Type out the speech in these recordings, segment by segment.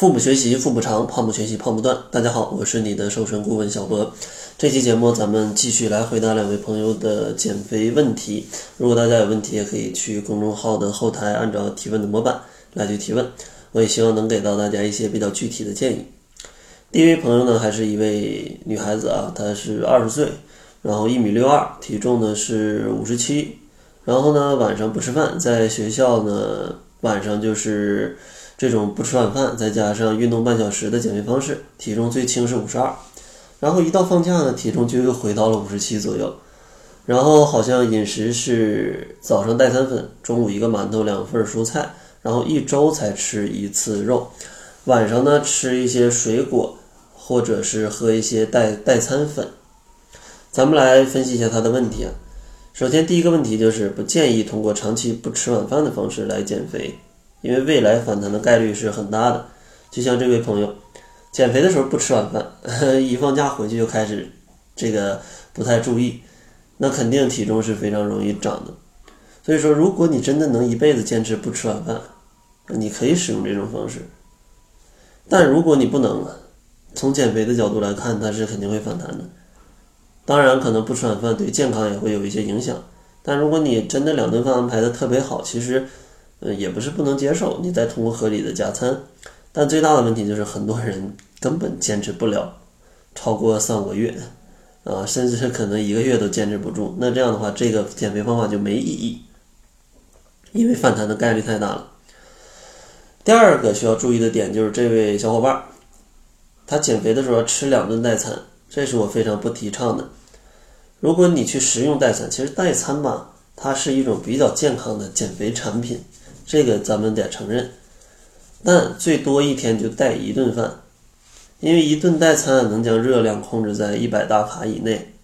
腹部学习腹部长，胖不学习胖不断。大家好，我是你的瘦身顾问小博。这期节目咱们继续来回答两位朋友的减肥问题。如果大家有问题，也可以去公众号的后台按照提问的模板来去提问。我也希望能给到大家一些比较具体的建议。第一位朋友呢，还是一位女孩子啊，她是二十岁，然后一米六二，体重呢是五十七，然后呢晚上不吃饭，在学校呢晚上就是。这种不吃晚饭，再加上运动半小时的减肥方式，体重最轻是五十二，然后一到放假呢，体重就又回到了五十七左右。然后好像饮食是早上代餐粉，中午一个馒头，两份蔬菜，然后一周才吃一次肉，晚上呢吃一些水果，或者是喝一些代代餐粉。咱们来分析一下他的问题啊。首先第一个问题就是不建议通过长期不吃晚饭的方式来减肥。因为未来反弹的概率是很大的，就像这位朋友，减肥的时候不吃晚饭，一放假回去就开始这个不太注意，那肯定体重是非常容易长的。所以说，如果你真的能一辈子坚持不吃晚饭，你可以使用这种方式。但如果你不能，从减肥的角度来看，它是肯定会反弹的。当然，可能不吃晚饭对健康也会有一些影响。但如果你真的两顿饭安排的特别好，其实。呃，也不是不能接受，你再通过合理的加餐，但最大的问题就是很多人根本坚持不了超过三五个月，啊，甚至是可能一个月都坚持不住。那这样的话，这个减肥方法就没意义，因为反弹的概率太大了。第二个需要注意的点就是这位小伙伴，他减肥的时候吃两顿代餐，这是我非常不提倡的。如果你去食用代餐，其实代餐吧，它是一种比较健康的减肥产品。这个咱们得承认，但最多一天就带一顿饭，因为一顿代餐能将热量控制在一百大卡以内。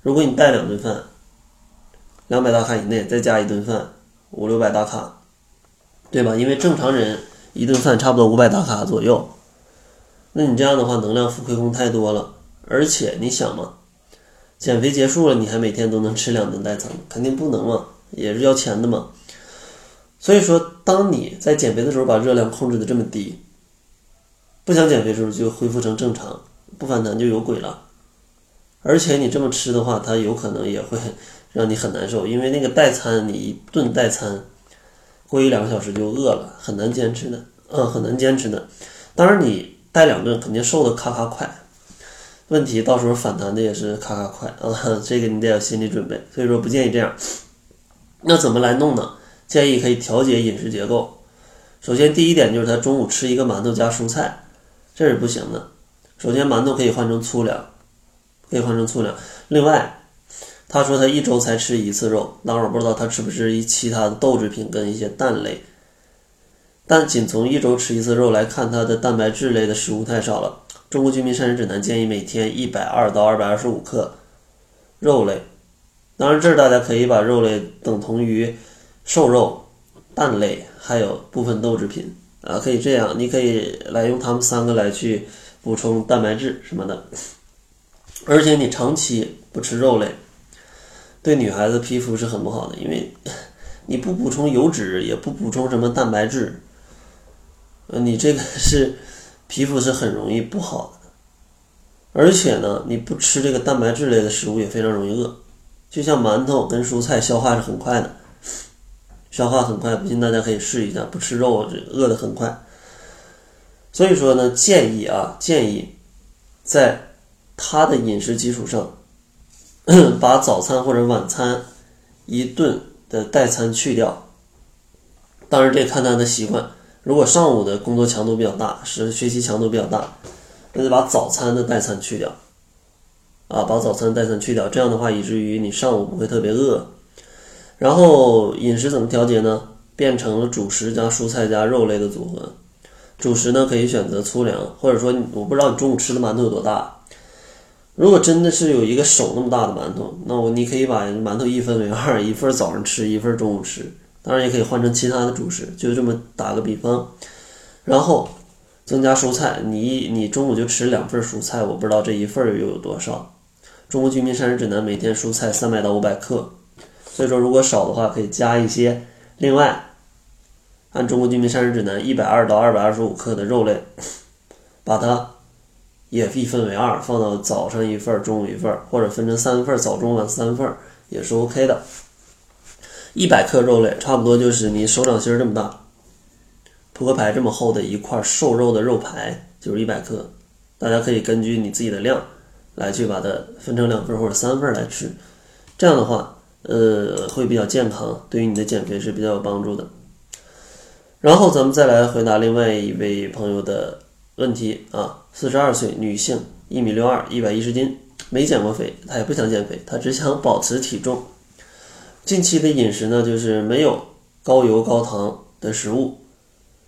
如果你带两顿饭，两百大卡以内，再加一顿饭，五六百大卡，对吧？因为正常人一顿饭差不多五百大卡左右，那你这样的话能量负亏空太多了。而且你想嘛，减肥结束了，你还每天都能吃两顿代餐？肯定不能嘛，也是要钱的嘛。所以说，当你在减肥的时候把热量控制的这么低，不想减肥的时候就恢复成正常，不反弹就有鬼了。而且你这么吃的话，它有可能也会让你很难受，因为那个代餐，你一顿代餐过一两个小时就饿了，很难坚持的，嗯，很难坚持的。当然你带两顿肯定瘦的咔咔快，问题到时候反弹的也是咔咔快啊，这个你得有心理准备。所以说不建议这样。那怎么来弄呢？建议可以调节饮食结构。首先，第一点就是他中午吃一个馒头加蔬菜，这是不行的。首先，馒头可以换成粗粮，可以换成粗粮。另外，他说他一周才吃一次肉，当然我不知道他吃不吃一其他的豆制品跟一些蛋类。但仅从一周吃一次肉来看，他的蛋白质类的食物太少了。中国居民膳食指南建议每天一百二到二百二十五克肉类。当然，这儿大家可以把肉类等同于。瘦肉、蛋类还有部分豆制品啊，可以这样，你可以来用它们三个来去补充蛋白质什么的。而且你长期不吃肉类，对女孩子皮肤是很不好的，因为 你不补充油脂，也不补充什么蛋白质，呃，你这个是皮肤是很容易不好的。而且呢，你不吃这个蛋白质类的食物也非常容易饿，就像馒头跟蔬菜，消化是很快的。消化很快，不信大家可以试一下，不吃肉饿得很快。所以说呢，建议啊，建议在他的饮食基础上，把早餐或者晚餐一顿的代餐去掉。当然这看他的习惯，如果上午的工作强度比较大，是学习强度比较大，那就把早餐的代餐去掉。啊，把早餐代餐去掉，这样的话，以至于你上午不会特别饿。然后饮食怎么调节呢？变成了主食加蔬菜加肉类的组合。主食呢可以选择粗粮，或者说我不知道你中午吃的馒头有多大。如果真的是有一个手那么大的馒头，那我你可以把馒头一分为二，一份早上吃，一份中午吃。当然也可以换成其他的主食，就这么打个比方。然后增加蔬菜，你你中午就吃两份蔬菜，我不知道这一份又有多少。中国居民膳食指南每天蔬菜三百到五百克。所以说，如果少的话，可以加一些。另外，按中国居民膳食指南，一百二到二百二十五克的肉类，把它也一分为二，放到早上一份，中午一份，或者分成三份，早中晚三份也是 OK 的。一百克肉类差不多就是你手掌心这么大，扑克牌这么厚的一块瘦肉的肉排就是一百克。大家可以根据你自己的量来去把它分成两份或者三份来吃，这样的话，呃，会比较健康，对于你的减肥是比较有帮助的。然后咱们再来回答另外一位朋友的问题啊，四十二岁女性，一米六二，一百一十斤，没减过肥，她也不想减肥，她只想保持体重。近期的饮食呢，就是没有高油高糖的食物，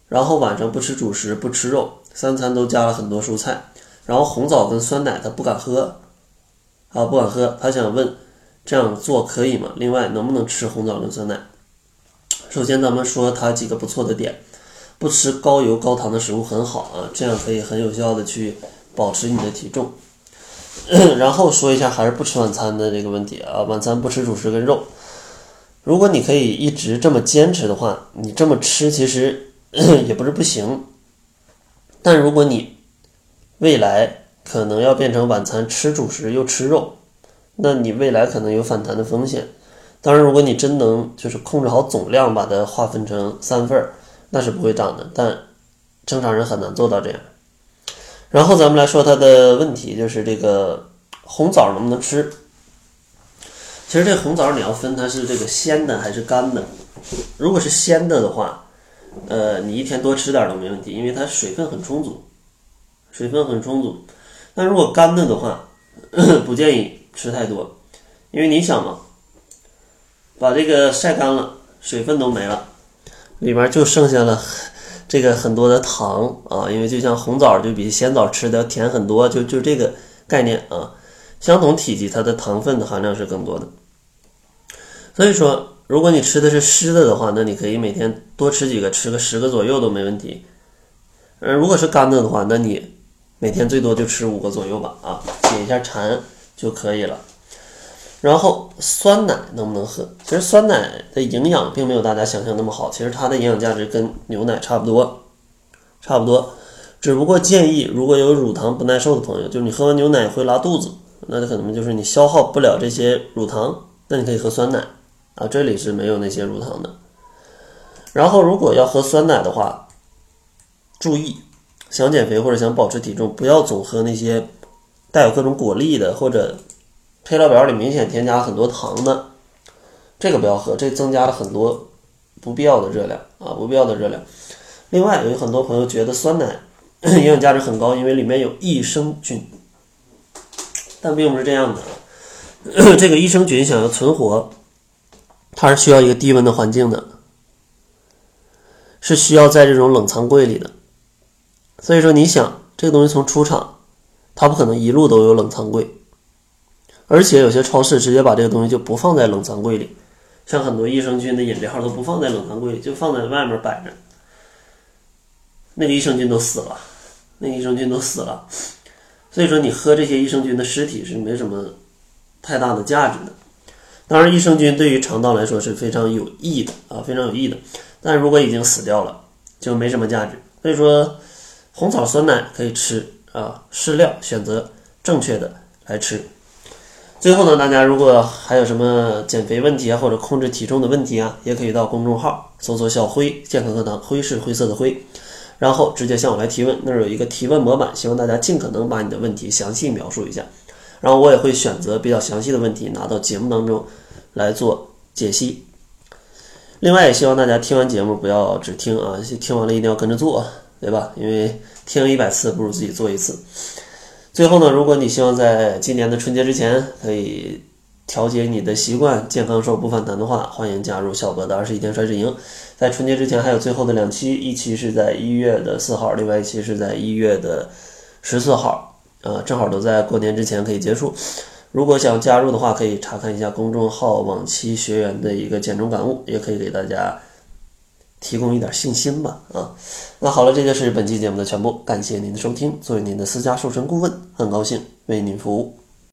然后晚上不吃主食，不吃肉，三餐都加了很多蔬菜。然后红枣跟酸奶她不敢喝，啊不敢喝，他想问这样做可以吗？另外能不能吃红枣跟酸奶？首先咱们说它几个不错的点，不吃高油高糖的食物很好啊，这样可以很有效的去保持你的体重。然后说一下还是不吃晚餐的这个问题啊，晚餐不吃主食跟肉。如果你可以一直这么坚持的话，你这么吃其实 也不是不行，但如果你未来可能要变成晚餐吃主食又吃肉，那你未来可能有反弹的风险。当然，如果你真能就是控制好总量，把它划分成三份儿，那是不会涨的。但正常人很难做到这样。然后咱们来说它的问题，就是这个红枣能不能吃？其实这红枣你要分它是这个鲜的还是干的。如果是鲜的的话，呃，你一天多吃点都没问题，因为它水分很充足。水分很充足，但如果干的的话，不建议吃太多，因为你想嘛，把这个晒干了，水分都没了，里面就剩下了 这个很多的糖啊，因为就像红枣就比鲜枣吃的甜很多，就就这个概念啊，相同体积它的糖分的含量是更多的，所以说如果你吃的是湿的的话，那你可以每天多吃几个，吃个十个左右都没问题，嗯，如果是干的的话，那你。每天最多就吃五个左右吧，啊，解一下馋。就可以了。然后酸奶能不能喝？其实酸奶的营养并没有大家想象那么好，其实它的营养价值跟牛奶差不多，差不多。只不过建议如果有乳糖不耐受的朋友，就是你喝完牛奶会拉肚子，那就可能就是你消耗不了这些乳糖，那你可以喝酸奶啊，这里是没有那些乳糖的。然后如果要喝酸奶的话，注意。想减肥或者想保持体重，不要总喝那些带有各种果粒的或者配料表里明显添加很多糖的，这个不要喝，这增加了很多不必要的热量啊，不必要的热量。另外，有很多朋友觉得酸奶 营养价值很高，因为里面有益生菌，但并不是这样的。这个益生菌想要存活，它是需要一个低温的环境的，是需要在这种冷藏柜里的。所以说，你想这个东西从出厂，它不可能一路都有冷藏柜，而且有些超市直接把这个东西就不放在冷藏柜里，像很多益生菌的饮料都不放在冷藏柜里，就放在外面摆着，那个益生菌都死了，那个益生菌都死了。所以说，你喝这些益生菌的尸体是没什么太大的价值的。当然，益生菌对于肠道来说是非常有益的啊，非常有益的。但如果已经死掉了，就没什么价值。所以说。红枣酸奶可以吃啊，适量选择正确的来吃。最后呢，大家如果还有什么减肥问题啊，或者控制体重的问题啊，也可以到公众号搜索“小辉健康课堂”，辉是灰色的灰，然后直接向我来提问。那儿有一个提问模板，希望大家尽可能把你的问题详细描述一下，然后我也会选择比较详细的问题拿到节目当中来做解析。另外，也希望大家听完节目不要只听啊，听完了一定要跟着做。对吧？因为听一百次不如自己做一次。最后呢，如果你希望在今年的春节之前可以调节你的习惯，健康瘦不反弹的话，欢迎加入小哥的二十一天衰脂营。在春节之前还有最后的两期，一期是在一月的四号，另外一期是在一月的十四号，啊，正好都在过年之前可以结束。如果想加入的话，可以查看一下公众号往期学员的一个减重感悟，也可以给大家。提供一点信心吧，啊，那好了，这就是本期节目的全部，感谢您的收听。作为您的私家瘦身顾问，很高兴为您服务。